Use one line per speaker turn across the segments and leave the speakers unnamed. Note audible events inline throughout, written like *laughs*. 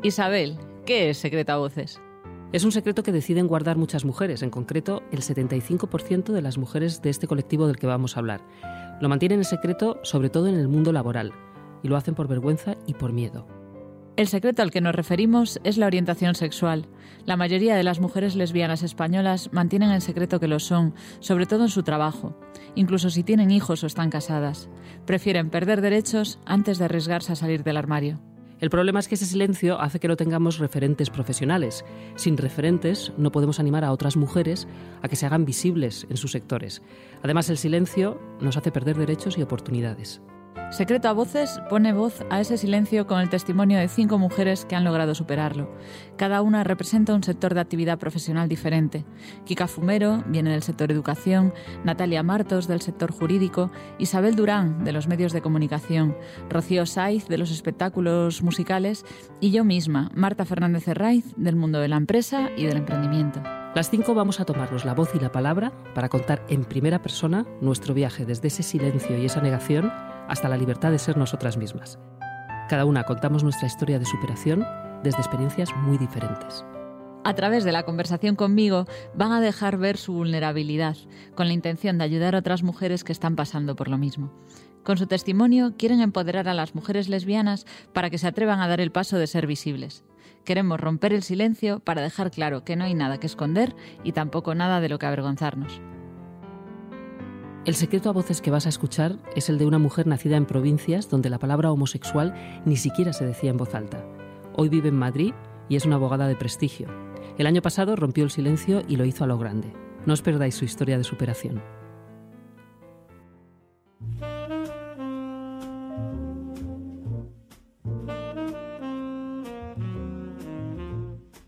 Isabel, ¿qué es secreto a voces?
Es un secreto que deciden guardar muchas mujeres, en concreto el 75% de las mujeres de este colectivo del que vamos a hablar. Lo mantienen en secreto sobre todo en el mundo laboral, y lo hacen por vergüenza y por miedo.
El secreto al que nos referimos es la orientación sexual. La mayoría de las mujeres lesbianas españolas mantienen en secreto que lo son, sobre todo en su trabajo, incluso si tienen hijos o están casadas. Prefieren perder derechos antes de arriesgarse a salir del armario.
El problema es que ese silencio hace que no tengamos referentes profesionales. Sin referentes no podemos animar a otras mujeres a que se hagan visibles en sus sectores. Además, el silencio nos hace perder derechos y oportunidades.
Secreto a Voces pone voz a ese silencio con el testimonio de cinco mujeres que han logrado superarlo. Cada una representa un sector de actividad profesional diferente. Kika Fumero viene del sector educación, Natalia Martos del sector jurídico, Isabel Durán de los medios de comunicación, Rocío Saiz de los espectáculos musicales y yo misma, Marta Fernández Herraiz del mundo de la empresa y del emprendimiento.
Las cinco vamos a tomarnos la voz y la palabra para contar en primera persona nuestro viaje desde ese silencio y esa negación hasta la libertad de ser nosotras mismas. Cada una contamos nuestra historia de superación desde experiencias muy diferentes.
A través de la conversación conmigo van a dejar ver su vulnerabilidad, con la intención de ayudar a otras mujeres que están pasando por lo mismo. Con su testimonio quieren empoderar a las mujeres lesbianas para que se atrevan a dar el paso de ser visibles. Queremos romper el silencio para dejar claro que no hay nada que esconder y tampoco nada de lo que avergonzarnos.
El secreto a voces que vas a escuchar es el de una mujer nacida en provincias donde la palabra homosexual ni siquiera se decía en voz alta. Hoy vive en Madrid y es una abogada de prestigio. El año pasado rompió el silencio y lo hizo a lo grande. No os perdáis su historia de superación.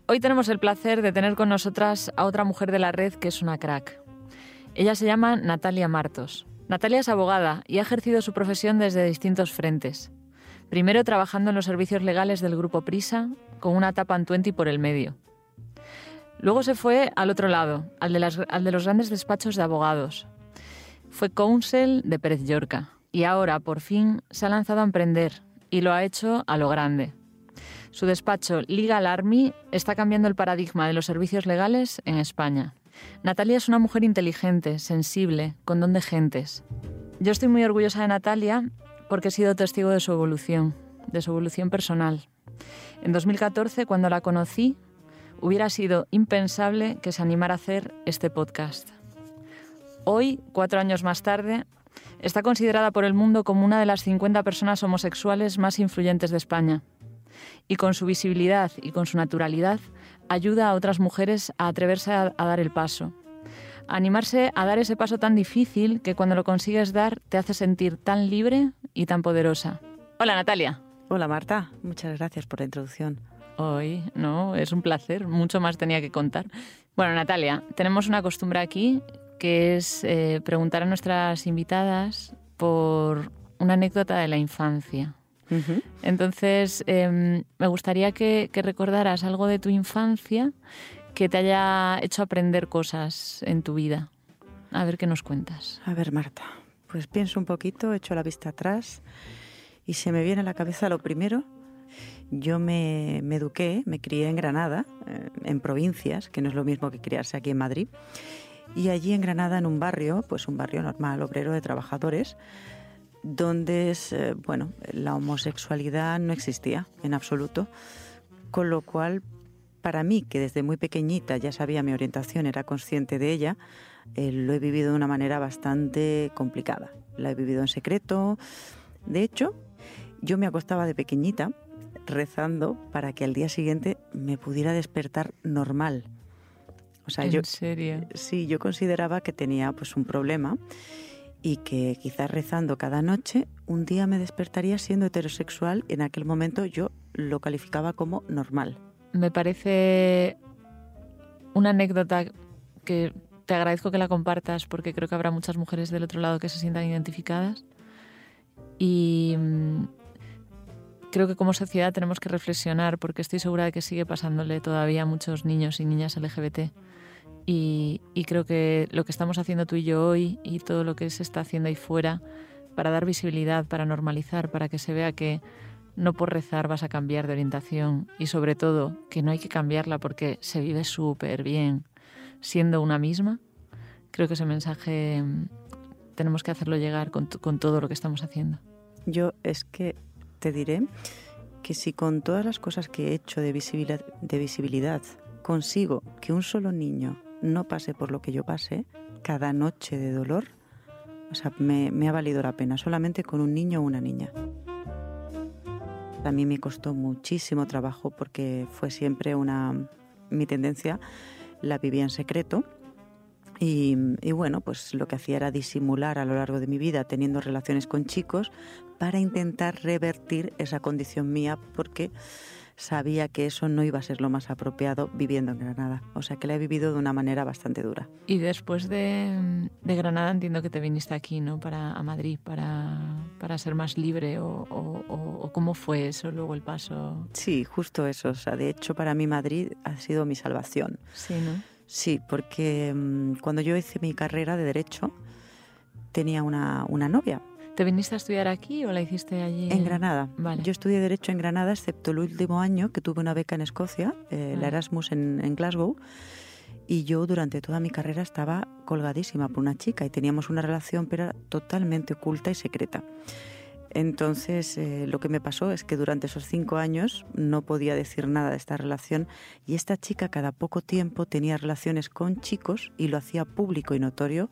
Hoy tenemos el placer de tener con nosotras a otra mujer de la red que es una crack. Ella se llama Natalia Martos. Natalia es abogada y ha ejercido su profesión desde distintos frentes. Primero trabajando en los servicios legales del grupo Prisa, con una tapa en 20 por el medio. Luego se fue al otro lado, al de, los grandes despachos de abogados. Fue counsel de Pérez Llorca y ahora, por fin, se ha lanzado a emprender y lo ha hecho a lo grande. Su despacho Legal Army está cambiando el paradigma de los servicios legales en España. Natalia es una mujer inteligente, sensible, con don de gentes. Yo estoy muy orgullosa de Natalia porque he sido testigo de su evolución, de su evolución personal. En 2014, cuando la conocí, hubiera sido impensable que se animara a hacer este podcast. Hoy, cuatro años más tarde, está considerada por el mundo como una de las 50 personas homosexuales más influyentes de España. Y con su visibilidad y con su naturalidad, ayuda a otras mujeres a atreverse a, dar el paso. A animarse a dar ese paso tan difícil que cuando lo consigues dar te hace sentir tan libre y tan poderosa. Hola Natalia.
Hola Marta, muchas gracias por la introducción.
Hoy, no, es un placer, mucho más tenía que contar. Bueno, Natalia, tenemos una costumbre aquí que es eh, preguntar a nuestras invitadas por una anécdota de la infancia. Entonces, em, me gustaría que, recordaras algo de tu infancia que te haya hecho aprender cosas en tu vida. A ver qué nos cuentas.
A ver, Marta, pues pienso un poquito, echo la vista atrás y se me viene a la cabeza lo primero. Yo me, eduqué, me crié en Granada, eh, en provincias, que no es lo mismo que criarse aquí en Madrid. Y allí en Granada, en un barrio, pues un barrio normal, obrero de trabajadores, donde es, eh, bueno, la homosexualidad no existía en absoluto, con lo cual para mí, que desde muy pequeñita ya sabía mi orientación, era consciente de ella, eh, lo he vivido de una manera bastante complicada. La he vivido en secreto. De hecho, yo me acostaba de pequeñita rezando para que al día siguiente me pudiera despertar normal.
O sea, ¿En yo, serio?
Sí, yo consideraba que tenía pues un problema y que quizás rezando cada noche un día me despertaría siendo heterosexual. En aquel momento yo lo calificaba como normal.
Me parece una anécdota que te agradezco que la compartas porque creo que habrá muchas mujeres del otro lado que se sientan identificadas. Y mm, creo que como sociedad tenemos que reflexionar porque estoy segura de que sigue pasándole todavía a muchos niños y niñas LGBT y, creo que lo que estamos haciendo tú y yo hoy y todo lo que se está haciendo ahí fuera para dar visibilidad, para normalizar, para que se vea que no por rezar vas a cambiar de orientación y sobre todo que no hay que cambiarla porque se vive súper bien siendo una misma, creo que ese mensaje mm, tenemos que hacerlo llegar con, con todo lo que estamos haciendo.
Yo es que te diré que si con todas las cosas que he hecho de de visibilidad consigo que un solo niño no pase por lo que yo pase, cada noche de dolor, o sea, me, ha valido la pena, solamente con un niño o una niña. A mí me costó muchísimo trabajo porque fue siempre una mi tendencia, la vivía en secreto. Y, bueno, pues lo que hacía era disimular a lo largo de mi vida teniendo relaciones con chicos para intentar revertir esa condición mía porque sabía que eso no iba a ser lo más apropiado viviendo en Granada. O sea que la he vivido de una manera bastante dura.
Y después de, de Granada entiendo que te viniste aquí, ¿no? Para, a Madrid, para, para ser más libre o, o, o, cómo fue eso luego el paso.
Sí, justo eso. O sea, de hecho para mí Madrid ha sido mi salvación.
Sí, ¿no?
Sí, porque mmm, cuando yo hice mi carrera de Derecho tenía una, una novia
¿Te viniste a estudiar aquí o la hiciste allí?
En Granada.
Vale.
Yo estudié Derecho en Granada, excepto el último año que tuve una beca en Escocia, eh, la Erasmus en, en, Glasgow. Y yo durante toda mi carrera estaba colgadísima por una chica y teníamos una relación, pero totalmente oculta y secreta. Entonces, eh, lo que me pasó es que durante esos cinco años no podía decir nada de esta relación y esta chica cada poco tiempo tenía relaciones con chicos y lo hacía público y notorio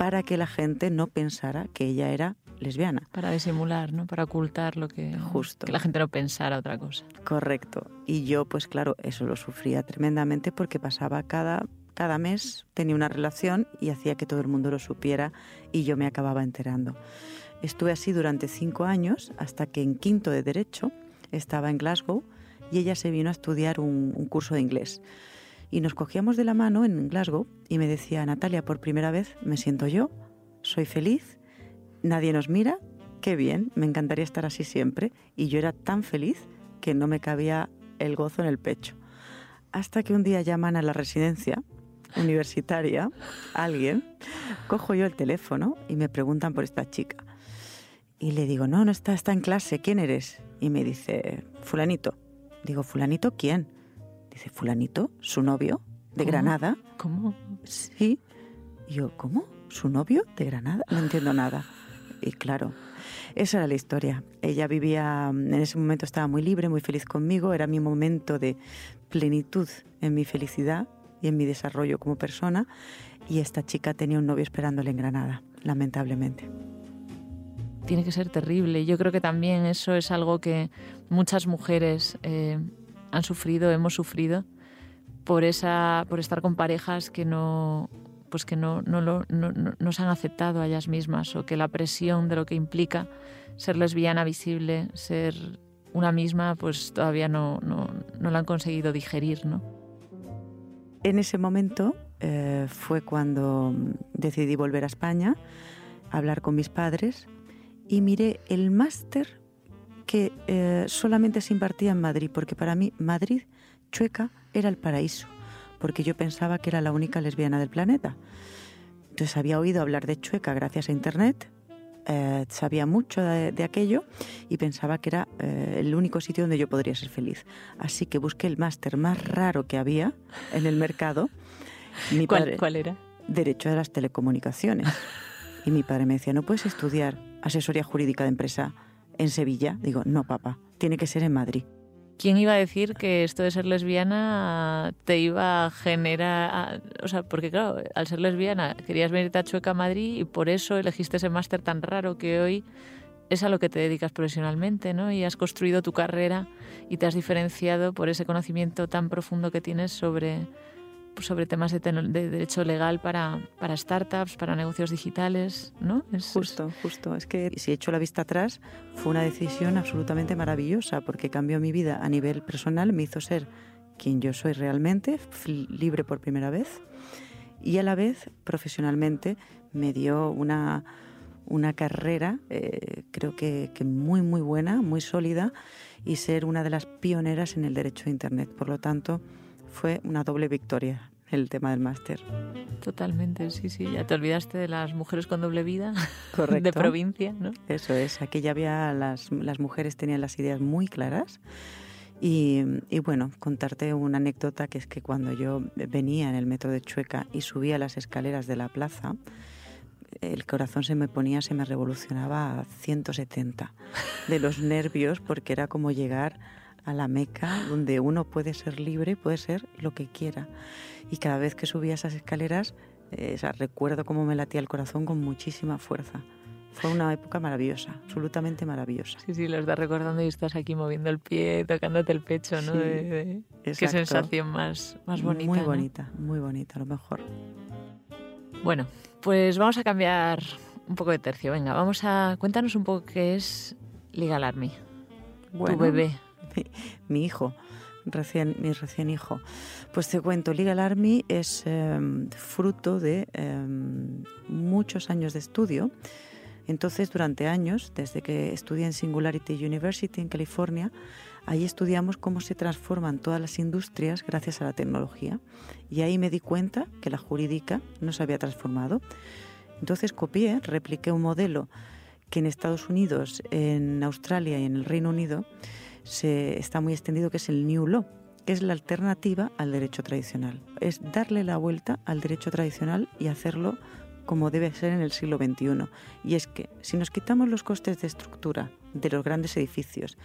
para que la gente no pensara que ella era lesbiana.
Para disimular, ¿no? Para ocultar lo que...
Justo.
Que la gente no pensara otra cosa.
Correcto. Y yo, pues claro, eso lo sufría tremendamente porque pasaba cada, cada mes, tenía una relación y hacía que todo el mundo lo supiera y yo me acababa enterando. Estuve así durante cinco años hasta que en quinto de Derecho estaba en Glasgow y ella se vino a estudiar un, un curso de inglés y nos cogíamos de la mano en Glasgow y me decía, Natalia, por primera vez me siento yo, soy feliz, nadie nos mira, qué bien, me encantaría estar así siempre. Y yo era tan feliz que no me cabía el gozo en el pecho. Hasta que un día llaman a la residencia universitaria, alguien, cojo yo el teléfono y me preguntan por esta chica. Y le digo, no, no está, está en clase, ¿quién eres? Y me dice, fulanito. Digo, fulanito, ¿quién? Dice, fulanito, su novio, de
¿Cómo?
Granada.
¿Cómo?
Sí. Y yo, ¿cómo? ¿Su novio de Granada? No entiendo nada. Y claro, esa era la historia. Ella vivía, en ese momento estaba muy libre, muy feliz conmigo, era mi momento de plenitud en mi felicidad y en mi desarrollo como persona. Y esta chica tenía un novio esperándole en Granada, lamentablemente.
Tiene que ser terrible. Yo creo que también eso es algo que muchas mujeres eh, han sufrido, hemos sufrido por esa, por estar con parejas que no, pues que no, no, lo, no, no, se han aceptado a ellas mismas o que la presión de lo que implica ser lesbiana visible, ser una misma, pues todavía no, no, no la han conseguido digerir, ¿no?
En ese momento eh, fue cuando decidí volver a España, hablar con mis padres y miré el máster que eh, solamente se impartía en Madrid, porque para mí Madrid, Chueca, era el paraíso, porque yo pensaba que era la única lesbiana del planeta. Entonces había oído hablar de Chueca gracias a Internet, eh, sabía mucho de, de, aquello y pensaba que era eh, el único sitio donde yo podría ser feliz. Así que busqué el máster más raro que había en el mercado.
Mi ¿Cuál, padre, ¿Cuál era?
Derecho de las telecomunicaciones. Y mi padre me decía, no puedes estudiar asesoría jurídica de empresa en Sevilla. Digo, no, papá, tiene que ser en Madrid.
¿Quién iba a decir que esto de ser lesbiana te iba a generar... O sea, porque claro, al ser lesbiana querías venirte a Chueca Madrid y por eso elegiste ese máster tan raro que hoy es a lo que te dedicas profesionalmente, ¿no? Y has construido tu carrera y te has diferenciado por ese conocimiento tan profundo que tienes sobre, sobre temas de, de derecho legal para, para, startups, para negocios digitales, ¿no?
Es, justo, es... justo. Es que si echo la vista atrás, fue una decisión absolutamente maravillosa porque cambió mi vida a nivel personal, me hizo ser quien yo soy realmente, libre por primera vez, y a la vez profesionalmente me dio una, una carrera, eh, creo que, que muy, muy buena, muy sólida, y ser una de las pioneras en el derecho a Internet. Por lo tanto, fue una doble victoria el tema del máster.
Totalmente, sí, sí. Ya te olvidaste de las mujeres con doble vida *laughs*
Correcto.
de provincia, ¿no?
Eso es, aquí ya había las, las mujeres tenían las ideas muy claras. Y, y, bueno, contarte una anécdota que es que cuando yo venía en el metro de Chueca y subía las escaleras de la plaza, el corazón se me ponía, se me revolucionaba a 170 de los nervios porque era como llegar a la Meca donde uno puede ser libre, puede ser lo que quiera. Y cada vez que subía esas escaleras, eh, o sea, recuerdo cómo me latía el corazón con muchísima fuerza. Fue una época maravillosa, absolutamente maravillosa.
Sí, sí, lo estás recordando y estás aquí moviendo el pie, tocándote el pecho, ¿no?
Sí,
De- de- qué sensación más, más bonita.
Muy
¿no?
bonita, muy bonita, a lo mejor.
Bueno, pues vamos a cambiar un poco de tercio. Venga, vamos a cuéntanos un poco qué es Legal Army,
Bueno,
tu bebé.
Mi hijo, recién, mi recién hijo. Pues te cuento, Legal Army es eh, fruto de eh, muchos años de estudio. Entonces, durante años, desde que estudié en Singularity University en California, ahí estudiamos cómo se transforman todas las industrias gracias a la tecnología. Y ahí me di cuenta que la jurídica no se había transformado. Entonces copié, repliqué un modelo que en Estados Unidos, en Australia y en el Reino Unido se está muy extendido, que es el New Law, que es la alternativa al derecho tradicional. Es darle la vuelta al derecho tradicional y hacerlo como debe ser en el siglo XXI. Y es que si nos quitamos los costes de estructura de los grandes edificios,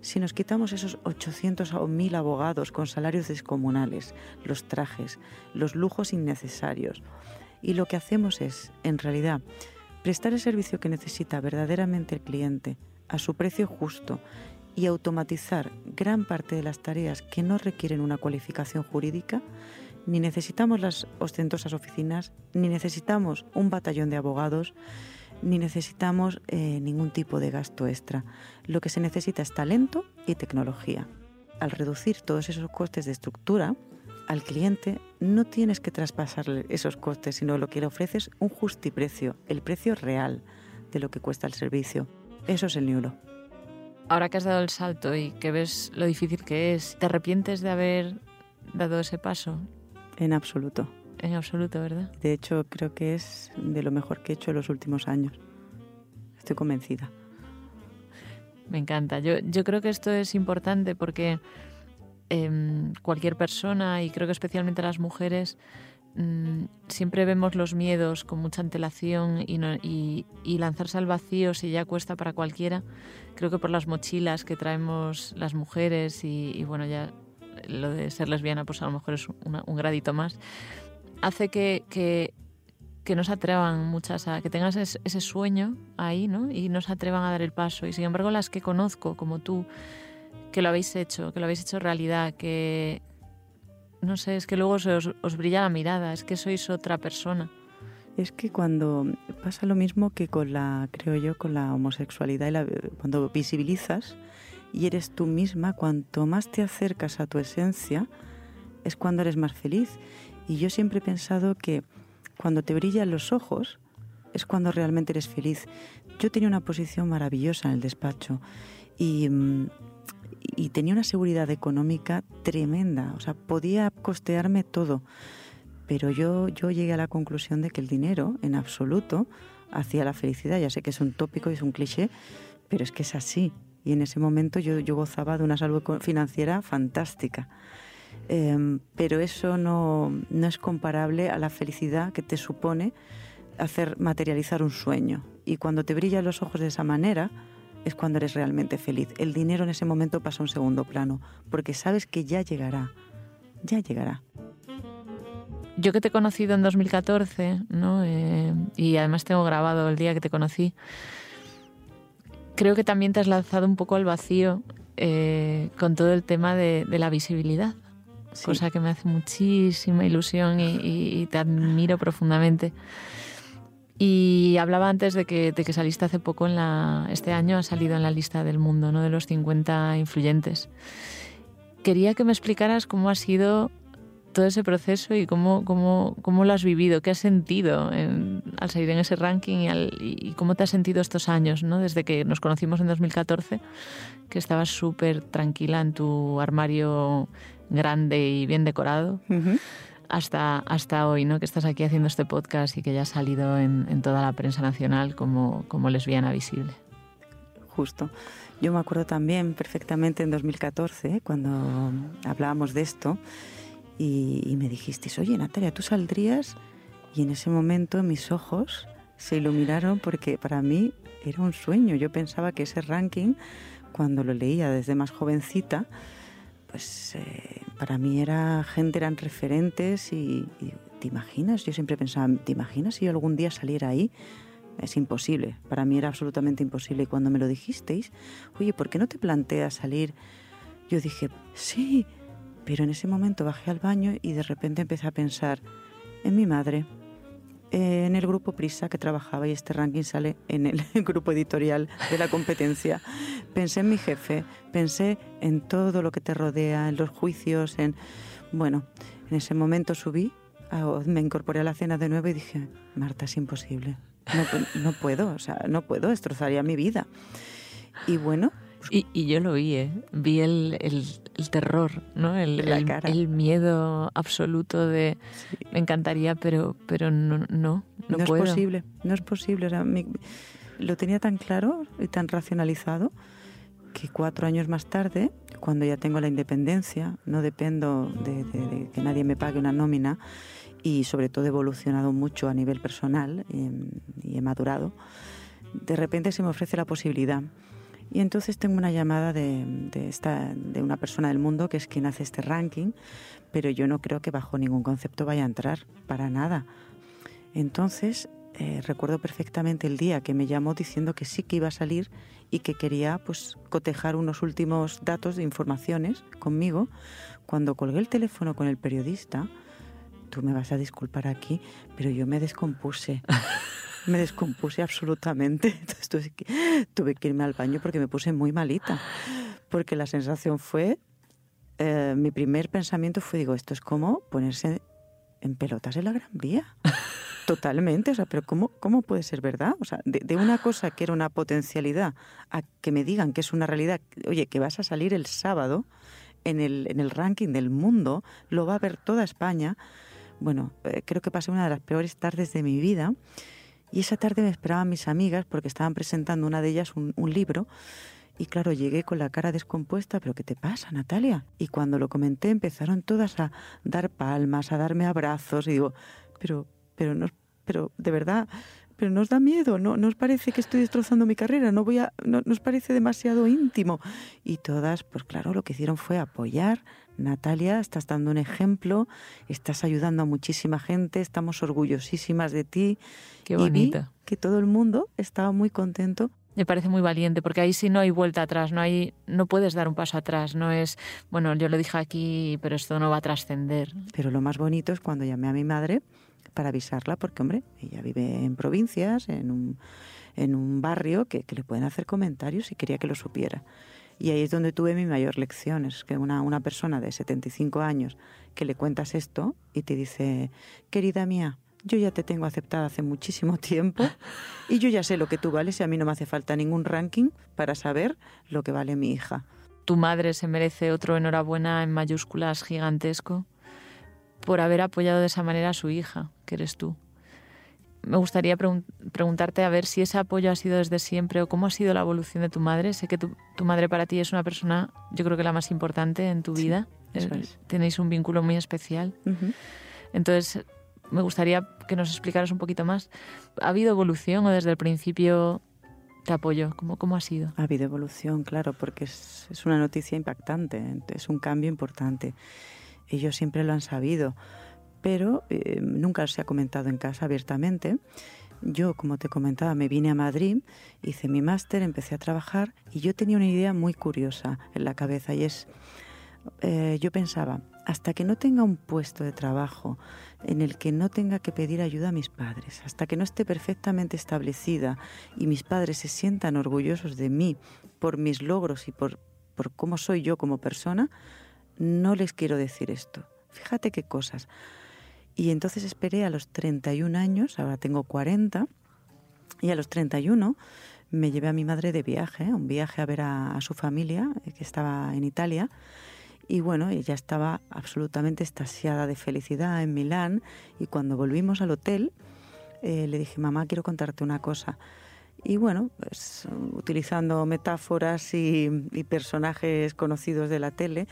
si nos quitamos esos 800 o 1000 abogados con salarios descomunales, los trajes, los lujos innecesarios, y lo que hacemos es, en realidad, prestar el servicio que necesita verdaderamente el cliente a su precio justo y automatizar gran parte de las tareas que no requieren una cualificación jurídica, ni necesitamos las ostentosas oficinas, ni necesitamos un batallón de abogados, ni necesitamos eh, ningún tipo de gasto extra. Lo que se necesita es talento y tecnología. Al reducir todos esos costes de estructura, al cliente no tienes que traspasarle esos costes, sino lo que le ofreces un justiprecio, el precio real de lo que cuesta el servicio. Eso es el Law.
Ahora que has dado el salto y que ves lo difícil que es, ¿te arrepientes de haber dado ese paso?
En absoluto.
En absoluto, ¿verdad?
De hecho, creo que es de lo mejor que he hecho en los últimos años. Estoy convencida.
Me encanta. Yo, yo creo que esto es importante porque em, cualquier persona, y creo que especialmente las mujeres, mm, siempre vemos los miedos con mucha antelación y, no- y- lanzarse al vacío si ya cuesta para cualquiera. Creo que por las mochilas que traemos las mujeres y, bueno, ya lo de ser lesbiana pues a lo mejor es un gradito más, hace que, que, no se atrevan muchas a que tengas es- ese sueño ahí, ¿no? Y no se atrevan a dar el paso. Y sin embargo, las que conozco, como tú, que lo habéis hecho, que lo habéis hecho realidad, que no sé, es que luego os, os brilla la mirada, es que sois otra persona.
Es que cuando pasa lo mismo que con la, creo yo, con la homosexualidad, y la- cuando visibilizas y eres tú misma, cuanto más te acercas a tu esencia, es cuando eres más feliz. Y yo siempre he pensado que cuando te brillan los ojos es cuando realmente eres feliz. Yo tenía una posición maravillosa en el despacho y, mm, y tenía una seguridad económica tremenda, o sea, podía costearme todo. Pero yo, yo llegué a la conclusión de que el dinero, en absoluto, hacía la felicidad. Ya sé que es un tópico y es un cliché, pero es que es así. Y en ese momento yo, gozaba de una salud financiera fantástica. Em, pero eso no, no es comparable a la felicidad que te supone hacer materializar un sueño. Y cuando te brillan los ojos de esa manera, es cuando eres realmente feliz. El dinero en ese momento pasa a un segundo plano, porque sabes que ya llegará, ya llegará.
Yo que te he conocido en 2014, ¿no? Eh, y además tengo grabado el día que te conocí, creo que también te has lanzado un poco al vacío eh, con todo el tema de, de la visibilidad,
Sí.
cosa que me hace muchísima ilusión y, y- y te admiro profundamente. Y hablaba antes de que, de que saliste hace poco en la. Este año ha salido en la lista del mundo, ¿no? De los 50 influyentes. Quería que me explicaras cómo ha sido todo ese proceso y cómo, cómo, cómo lo has vivido, qué has sentido en- al salir en ese ranking y, cómo te has sentido estos años, ¿no? Desde que nos conocimos en 2014, que estabas súper tranquila en tu armario grande y bien decorado. Hasta, hasta hoy, ¿no? Que estás aquí haciendo este podcast y que ya ha salido en, toda la prensa nacional como, como lesbiana visible.
Justo. Yo me acuerdo también perfectamente en 2014, cuando hablábamos de esto, y, y me dijiste, oye Natalia, ¿tú saldrías? Y en ese momento mis ojos se iluminaron porque para mí era un sueño. Yo pensaba que ese ranking, cuando lo leía desde más jovencita, pues eh, para mí era gente, eran referentes y, ¿te imaginas? Yo siempre pensaba, ¿te imaginas si yo algún día saliera ahí? Es imposible, para mí era absolutamente imposible. Y cuando me lo dijisteis, oye, ¿por qué no te planteas salir? Yo dije, sí, pero en ese momento bajé al baño y de repente empecé a pensar en mi madre, eh, en el grupo Prisa que trabajaba y este ranking sale en el *laughs* grupo editorial de la competencia. Pensé en mi jefe, pensé en todo lo que te rodea, en los juicios, en... Bueno, en ese momento subí, me incorporé a la cena de nuevo y dije, Marta, es imposible. No, no puedo, o sea, no puedo, destrozaría mi vida. Y bueno,
y, yo lo vi, ¿eh? vi el, el, terror, ¿no? El, el, miedo absoluto de me encantaría, pero, pero no, no, no,
es posible, no es posible. lo tenía tan claro y tan racionalizado que cuatro años más tarde, cuando ya tengo la independencia, no dependo de, de, que nadie me pague una nómina y sobre todo he evolucionado mucho a nivel personal y, y he madurado, de repente se me ofrece la posibilidad y entonces tengo una llamada de, esta, de una persona del mundo que es quien hace este ranking, pero yo no creo que bajo ningún concepto vaya a entrar, para nada. Entonces eh, recuerdo perfectamente el día que me llamó diciendo que sí que iba a salir y que quería pues cotejar unos últimos datos de informaciones conmigo. Cuando colgué el teléfono con el periodista, tú me vas a disculpar aquí, pero yo me descompuse. me descompuse absolutamente. *laughs* Entonces tuve que, tuve que irme al baño porque me puse muy malita. Porque la sensación fue, eh, mi primer pensamiento fue, digo, esto es como ponerse en pelotas en la Gran Vía. Totalmente, o sea, pero ¿cómo, cómo puede ser verdad? O sea, de, de, una cosa que era una potencialidad a que me digan que es una realidad, oye, que vas a salir el sábado en el, en el ranking del mundo, lo va a ver toda España. Bueno, eh, creo que pasé una de las peores tardes de mi vida y esa tarde me esperaban mis amigas porque estaban presentando una de ellas un, libro. Y claro, llegué con la cara descompuesta, pero ¿qué te pasa, Natalia? Y cuando lo comenté empezaron todas a dar palmas, a darme abrazos y digo, pero, pero no, pero de verdad, pero nos da miedo, no nos parece que estoy destrozando mi carrera, no voy a, no, nos parece demasiado íntimo. Y todas, pues claro, lo que hicieron fue apoyar, Natalia, estás dando un ejemplo, estás ayudando a muchísima gente, estamos orgullosísimas de ti.
Qué bonita.
que todo el mundo estaba muy contento.
Me parece muy valiente, porque ahí sí no hay vuelta atrás, no hay, no puedes dar un paso atrás, no es, bueno, yo lo dije aquí, pero esto no va a trascender.
Pero lo más bonito es cuando llamé a mi madre para avisarla, porque hombre, ella vive en provincias, en un, en un barrio que, que le pueden hacer comentarios y quería que lo supiera. Y ahí es donde tuve mi mayor lección, es que una, una persona de 75 años que le cuentas esto y te dice, querida mía, yo ya te tengo aceptada hace muchísimo tiempo y yo ya sé lo que tú vales y a mí no me hace falta ningún ranking para saber lo que vale mi hija.
Tu madre se merece otro enhorabuena en mayúsculas gigantesco por haber apoyado de esa manera a su hija, que eres tú me gustaría preguntarte a ver si ese apoyo ha sido desde siempre o cómo ha sido la evolución de tu madre. Sé que tu, madre para ti es una persona, yo creo que la más importante en tu vida.
Eh,
tenéis un vínculo muy especial. Entonces, me gustaría que nos explicaras un poquito más. ¿Ha habido evolución o desde el principio te apoyo? ¿Cómo, cómo ha sido?
Ha habido evolución, claro, porque es, es una noticia impactante, es un cambio importante. Ellos siempre lo han sabido pero eh, nunca se ha comentado en casa abiertamente. Yo, como te comentaba, me vine a Madrid, hice mi máster, empecé a trabajar y yo tenía una idea muy curiosa en la cabeza y es, eh, yo pensaba, hasta que no tenga un puesto de trabajo en el que no tenga que pedir ayuda a mis padres, hasta que no esté perfectamente establecida y mis padres se sientan orgullosos de mí por mis logros y por, por cómo soy yo como persona, no les quiero decir esto. Fíjate qué cosas. Y entonces esperé a los 31 años, ahora tengo 40, y a los 31 me llevé a mi madre de viaje, un viaje a ver a, su familia, eh, que estaba en Italia, Y bueno, ella estaba absolutamente estasiada de felicidad en Milán y cuando volvimos al hotel eh, le dije, mamá, quiero contarte una cosa. Y bueno, pues utilizando metáforas y, personajes conocidos de la tele,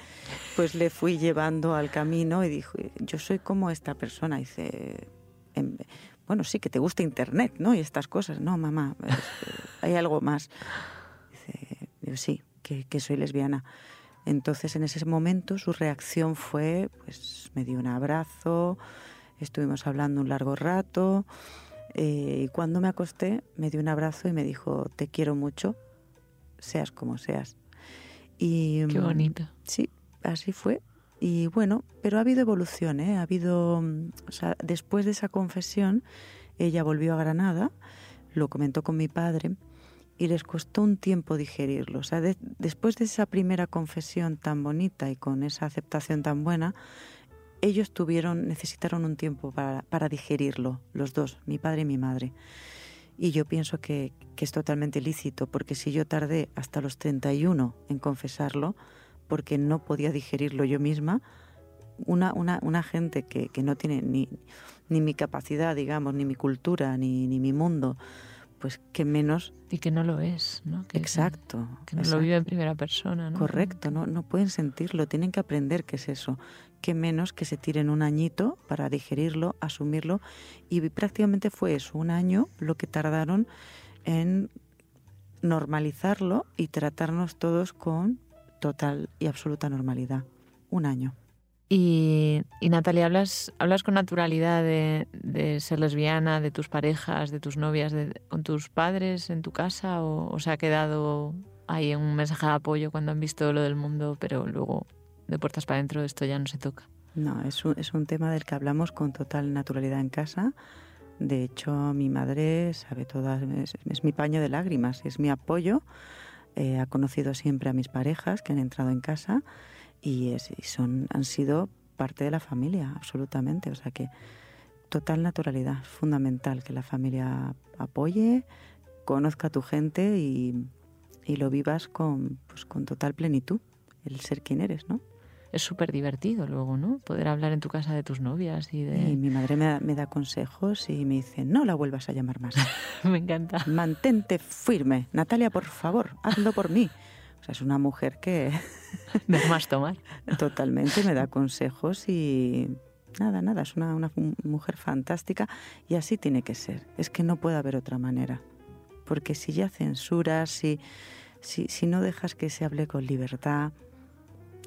pues le fui llevando al camino y dijo, yo soy como esta persona. dice, em, bueno, sí, que te gusta Internet, ¿no? Y estas cosas. No, mamá, hay algo más. Dice, yo sí, que, que soy lesbiana. Entonces, en ese momento, su reacción fue, pues me dio un abrazo, estuvimos hablando un largo rato eh, y cuando me acosté me dio un abrazo y me dijo, te quiero mucho, seas como seas.
Y, Qué mm, bonito.
Sí, así fue. Y bueno, pero ha habido evolución, ¿eh? Ha habido, mm, o sea, después de esa confesión, ella volvió a Granada, lo comentó con mi padre y les costó un tiempo digerirlo. O sea, después de esa primera confesión tan bonita y con esa aceptación tan buena, ellos tuvieron, necesitaron un tiempo para, digerirlo, los dos, mi padre y mi madre. Y yo pienso que, es totalmente lícito, porque si yo tardé hasta los 31 en confesarlo, porque no podía digerirlo yo misma, una, una, una gente que, que, no tiene ni, ni mi capacidad, digamos, ni mi cultura, ni, ni mi mundo, pues que menos...
Y que no lo es, ¿no?
exacto.
Que, no lo vive en primera persona, ¿no?
Correcto, no, no pueden sentirlo, tienen que aprender qué es eso. Que menos que se tiren un añito para digerirlo, asumirlo. Y prácticamente fue eso, un año lo que tardaron en normalizarlo y tratarnos todos con total y absoluta normalidad. Un año.
Y, Natalia, ¿hablas, hablas con naturalidad de, ser lesbiana, de tus parejas, de tus novias, con tus padres en tu casa o, se ha quedado ahí un mensaje de apoyo cuando han visto lo del mundo, pero luego de puertas para adentro esto ya no se toca?
No, es un, es un tema del que hablamos con total naturalidad en casa. De hecho, mi madre sabe todas, es, mi paño de lágrimas, es mi apoyo. Eh, ha conocido siempre a mis parejas que han entrado en casa y, son, han sido parte de la familia, absolutamente. O sea que total naturalidad, es fundamental que la familia apoye, conozca a tu gente y, y lo vivas con, pues, con total plenitud, el ser quien eres, ¿no?
Es súper divertido luego, ¿no? Poder hablar en tu casa de tus novias y de...
Y mi madre me me da consejos y me dice, no la vuelvas a llamar más. *laughs*
me encanta.
Mantente firme. Natalia, por favor, hazlo por mí es una mujer que... *laughs*
De más tomar. *laughs*
Totalmente, me da consejos y nada, nada, es una, una, mujer fantástica y así tiene que ser. Es que no puede haber otra manera. Porque si ya censuras, si, si, si no dejas que se hable con libertad,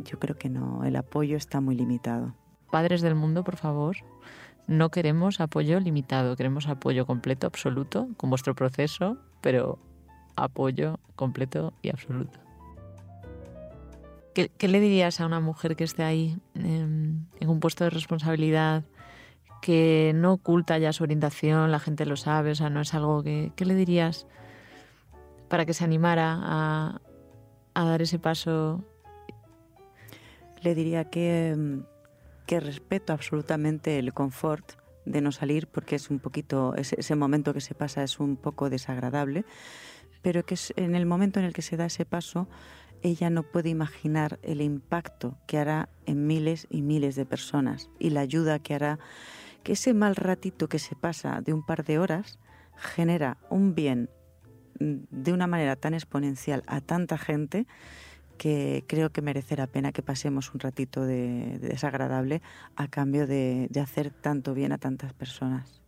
yo creo que no, el apoyo está muy limitado.
Padres del mundo, por favor, no queremos apoyo limitado, queremos apoyo completo, absoluto, con vuestro proceso, pero apoyo completo y absoluto. ¿Qué, le dirías a una mujer que esté ahí en, un puesto de responsabilidad, que no oculta ya su orientación, la gente lo sabe, o sea, no es algo que... ¿Qué le dirías para que se animara a, dar ese paso?
Le diría que, que respeto absolutamente el confort de no salir porque es un poquito, ese, momento que se pasa es un poco desagradable, pero que en el momento en el que se da ese paso ella no puede imaginar el impacto que hará en miles y miles de personas y la ayuda que hará que ese mal ratito que se pasa de un par de horas genera un bien de una manera tan exponencial a tanta gente que creo que merecerá pena que pasemos un ratito de, desagradable a cambio de, de, hacer tanto bien a tantas personas.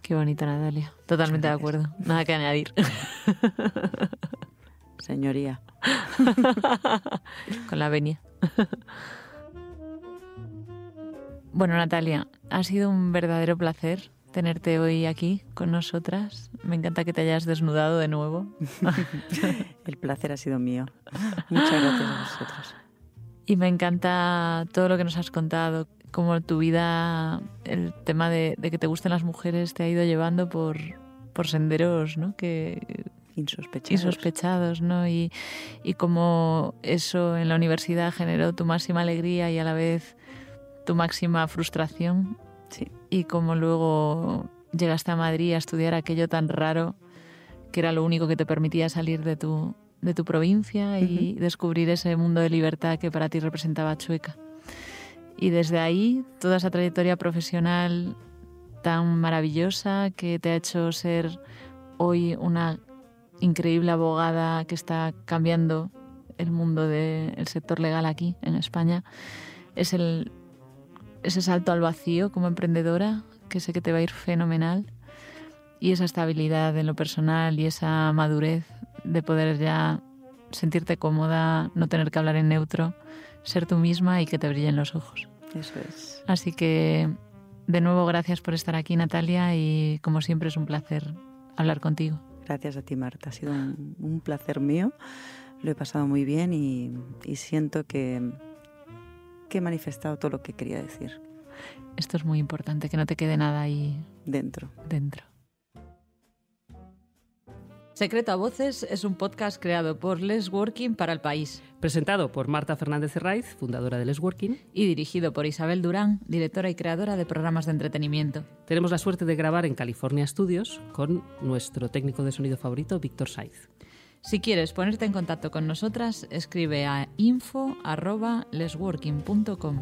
Qué bonita Natalia. Totalmente de acuerdo. Nada que añadir. *laughs*
Señoría. *laughs*
Con la venia. bueno, Natalia, ha sido un verdadero placer tenerte hoy aquí con nosotras. Me encanta que te hayas desnudado de nuevo. *laughs* *laughs*
El placer ha sido mío. Muchas gracias a vosotros.
Y me encanta todo lo que nos has contado, cómo tu vida, el tema de, de que te gusten las mujeres te ha ido llevando por, por senderos ¿no? que
insospechados.
¿no? Y, y como eso en la universidad generó tu máxima alegría y a la vez tu máxima frustración.
Sí.
Y como luego llegaste a Madrid a estudiar aquello tan raro que era lo único que te permitía salir de tu, de tu provincia y descubrir ese mundo de libertad que para ti representaba Chueca. Y desde ahí, toda esa trayectoria profesional tan maravillosa que te ha hecho ser hoy una increíble abogada que está cambiando el mundo del sector legal aquí en España, es el, ese salto al vacío como emprendedora, que sé que te va a ir fenomenal, y esa estabilidad en lo personal y esa madurez de poder ya sentirte cómoda, no tener que hablar en neutro, ser tú misma y que te brillen los ojos.
Eso es.
Así que, de nuevo, gracias por estar aquí, Natalia, y como siempre es un placer hablar contigo.
Gracias a ti, Marta. Ha sido un, placer mío. Lo he pasado muy bien y, y siento que, que he manifestado todo lo que quería decir.
Esto es muy importante, que no te quede nada ahí
dentro.
Dentro. Secreto a Voces es un podcast creado por Les Working para el país.
Presentado por Marta Fernández Herraiz, fundadora de Les Working.
Y dirigido por Isabel Durán, directora y creadora de programas de entretenimiento.
Tenemos la suerte de grabar en California Studios con nuestro técnico de sonido favorito, Víctor Saiz.
Si quieres ponerte en contacto con nosotras, escribe a info.lesworking.com.